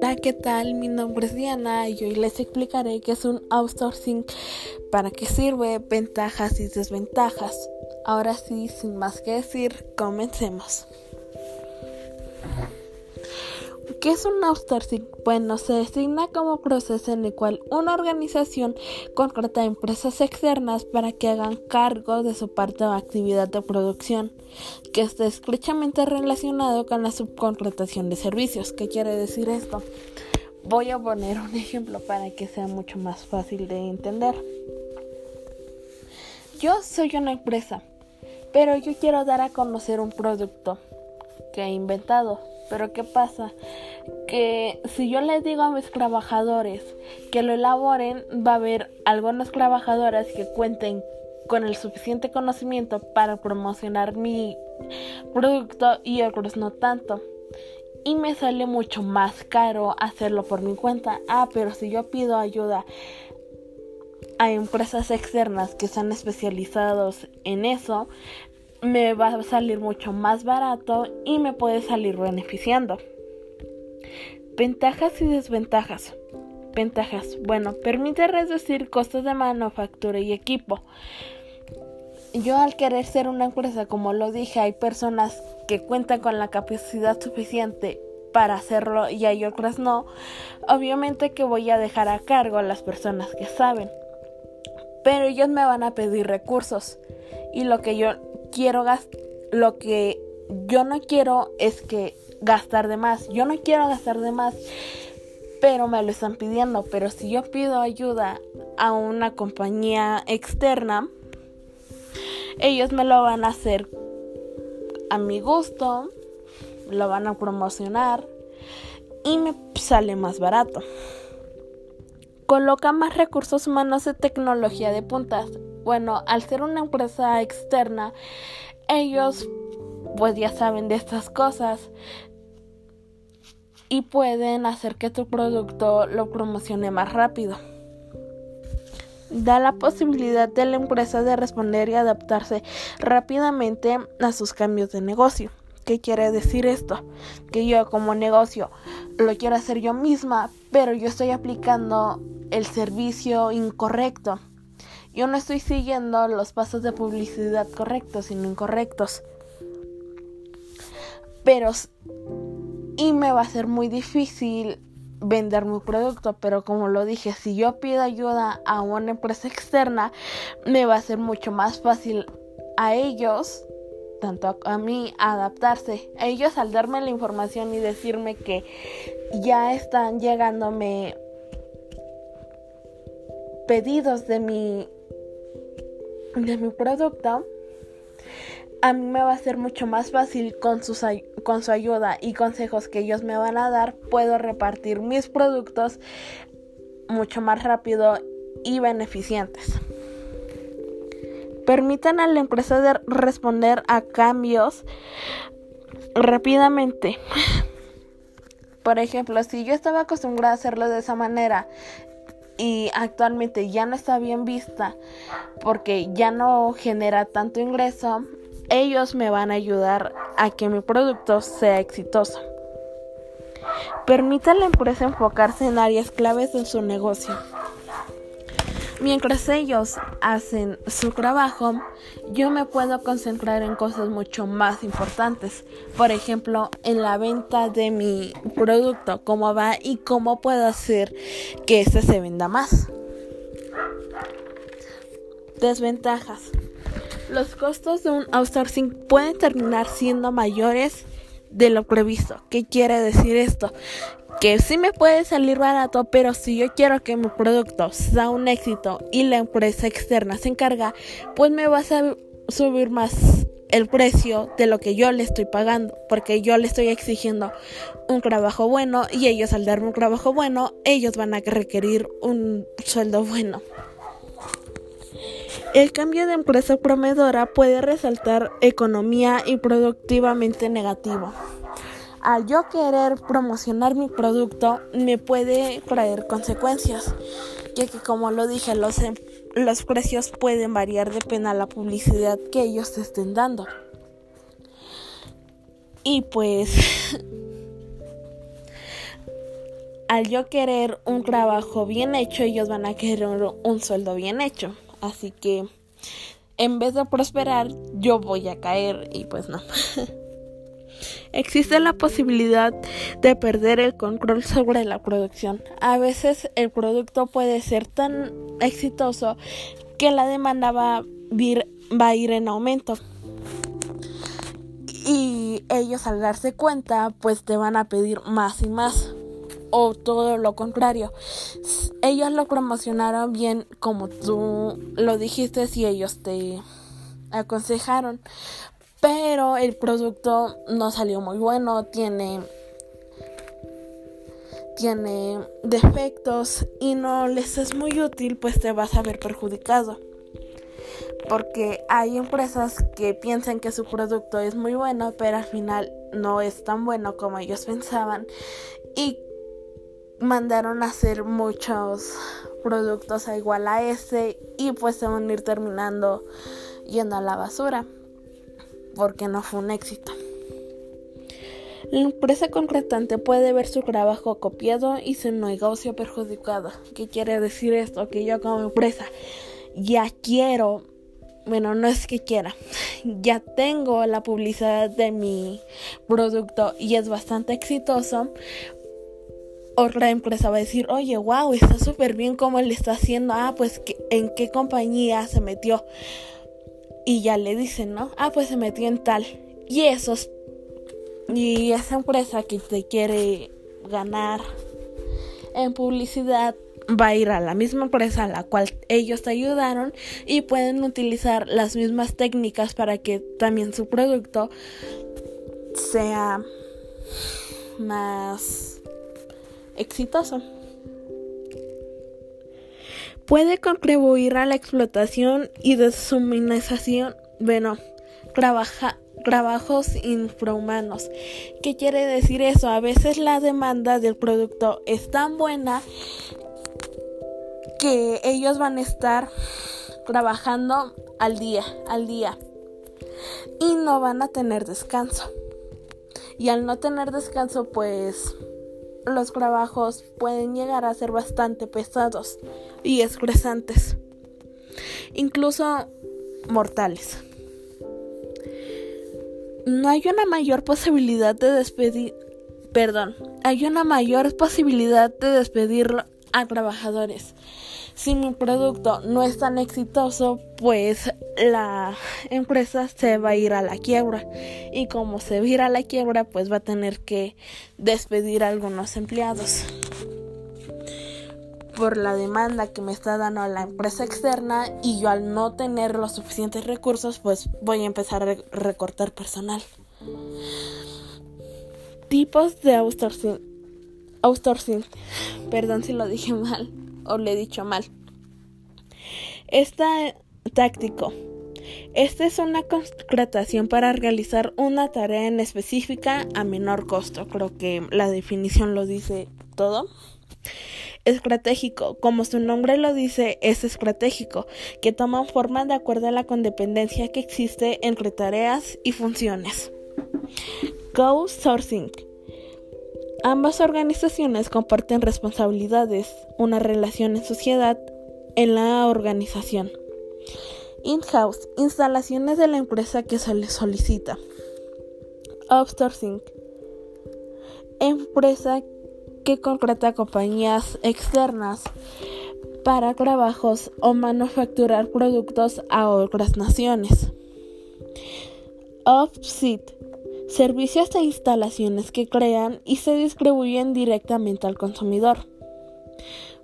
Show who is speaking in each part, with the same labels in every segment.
Speaker 1: Hola, ¿qué tal? Mi nombre es Diana y hoy les explicaré qué es un outsourcing, para qué sirve, ventajas y desventajas. Ahora sí, sin más que decir, comencemos. ¿Qué es un outsourcing? Bueno, se designa como proceso en el cual una organización contrata a empresas externas para que hagan cargo de su parte o actividad de producción, que está estrechamente relacionado con la subcontratación de servicios. ¿Qué quiere decir esto? Voy a poner un ejemplo para que sea mucho más fácil de entender. Yo soy una empresa, pero yo quiero dar a conocer un producto que he inventado pero ¿qué pasa? Si yo les digo a mis trabajadores que lo elaboren, va a haber algunas trabajadoras que cuenten con el suficiente conocimiento para promocionar mi producto y otros no tanto. Y me sale mucho más caro hacerlo por mi cuenta. Ah, pero si yo pido ayuda a empresas externas que están especializados en eso, me va a salir mucho más barato y me puede salir beneficiando. Ventajas y desventajas. Ventajas. Bueno, permite reducir costos de manufactura y equipo. Yo al querer ser una empresa, como lo dije, hay personas que cuentan con la capacidad suficiente para hacerlo y hay otras no. Obviamente que voy a dejar a cargo a las personas que saben. Pero ellos me van a pedir recursos. Y lo que yo quiero lo que yo no quiero es que gastar de más. Yo no quiero gastar de más, pero me lo están pidiendo. Pero si yo pido ayuda a una compañía externa, ellos me lo van a hacer a mi gusto, lo van a promocionar y me sale más barato. Coloca más recursos humanos de tecnología de puntas bueno, al ser una empresa externa, ellos pues ya saben de estas cosas y pueden hacer que tu producto lo promocione más rápido. Da la posibilidad de la empresa de responder y adaptarse rápidamente a sus cambios de negocio. ¿Qué quiere decir esto? Que yo como negocio lo quiero hacer yo misma, pero yo estoy aplicando el servicio incorrecto yo no estoy siguiendo los pasos de publicidad correctos, sino incorrectos. Pero... Y me va a ser muy difícil vender mi producto, pero como lo dije, si yo pido ayuda a una empresa externa, me va a ser mucho más fácil a ellos, tanto a mí, adaptarse. Ellos al darme la información y decirme que ya están llegándome pedidos de mi de mi producto, a mí me va a ser mucho más fácil con, sus, con su ayuda y consejos que ellos me van a dar, puedo repartir mis productos mucho más rápido y beneficientes. Permitan a la empresa de responder a cambios rápidamente. Por ejemplo, si yo estaba acostumbrada a hacerlo de esa manera y actualmente ya no está bien vista porque ya no genera tanto ingreso, ellos me van a ayudar a que mi producto sea exitoso. Permita a la empresa enfocarse en áreas claves de su negocio. Mientras ellos hacen su trabajo, yo me puedo concentrar en cosas mucho más importantes. Por ejemplo, en la venta de mi producto, cómo va y cómo puedo hacer que este se venda más. Desventajas. Los costos de un outsourcing pueden terminar siendo mayores de lo previsto. ¿Qué quiere decir esto? que sí me puede salir barato, pero si yo quiero que mi producto sea un éxito y la empresa externa se encarga, pues me va a subir más el precio de lo que yo le estoy pagando, porque yo le estoy exigiendo un trabajo bueno y ellos al darme un trabajo bueno, ellos van a requerir un sueldo bueno. El cambio de empresa promeedora puede resaltar economía y productivamente negativo al yo querer promocionar mi producto me puede traer consecuencias, ya que como lo dije, los, em, los precios pueden variar depende de la publicidad que ellos estén dando. Y pues al yo querer un trabajo bien hecho, ellos van a querer un sueldo bien hecho. Así que en vez de prosperar, yo voy a caer y pues no. Existe la posibilidad de perder el control sobre la producción. A veces el producto puede ser tan exitoso que la demanda va, a ir en aumento. Y ellos al darse cuenta, pues te van a pedir más y más. O todo lo contrario. Ellos lo promocionaron bien como tú lo dijiste y ellos te aconsejaron pero el producto no salió muy bueno, tiene tiene defectos y no les es muy útil, pues te vas a ver perjudicado. Porque hay empresas que piensan que su producto es muy bueno, pero al final no es tan bueno como ellos pensaban y mandaron a hacer muchos productos a igual a ese y pues se van a ir terminando yendo a la basura porque no fue un éxito. La empresa contratante puede ver su trabajo copiado y su negocio perjudicado. ¿Qué quiere decir esto? Que yo como empresa ya quiero, bueno, no es que quiera, ya tengo la publicidad de mi producto y es bastante exitoso. Otra empresa va a decir, oye, wow, está súper bien cómo le está haciendo. Ah, pues en qué compañía se metió y ya le dicen, ¿no? Ah, pues se metió en tal. Y esos y esa empresa que te quiere ganar en publicidad va a ir a la misma empresa a la cual ellos te ayudaron y pueden utilizar las mismas técnicas para que también su producto sea más exitoso puede contribuir a la explotación y deshumanización, bueno, trabaja, trabajos infrahumanos. ¿Qué quiere decir eso? A veces la demanda del producto es tan buena que ellos van a estar trabajando al día, al día. Y no van a tener descanso. Y al no tener descanso, pues los trabajos pueden llegar a ser bastante pesados y estresantes, incluso mortales. No hay una mayor posibilidad de despedir, perdón, hay una mayor posibilidad de despedir a trabajadores si mi producto no es tan exitoso, pues la empresa se va a ir a la quiebra. Y como se va a ir a la quiebra, pues va a tener que despedir a algunos empleados. Por la demanda que me está dando la empresa externa y yo al no tener los suficientes recursos, pues voy a empezar a recortar personal. Tipos de outsourcing. Outsourcing. Perdón si lo dije mal o le he dicho mal. Esta táctico. Esta es una contratación para realizar una tarea en específica a menor costo. Creo que la definición lo dice todo. Estratégico, como su nombre lo dice, es estratégico, que toma forma de acuerdo a la condependencia que existe entre tareas y funciones. Co-sourcing Ambas organizaciones comparten responsabilidades, una relación en sociedad en la organización. In-house, instalaciones de la empresa que se les solicita. Outsourcing, empresa que contrata compañías externas para trabajos o manufacturar productos a otras naciones. Offset servicios e instalaciones que crean y se distribuyen directamente al consumidor.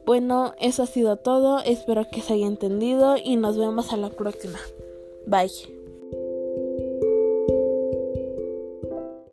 Speaker 1: Bueno, eso ha sido todo, espero que se haya entendido y nos vemos a la próxima. Bye.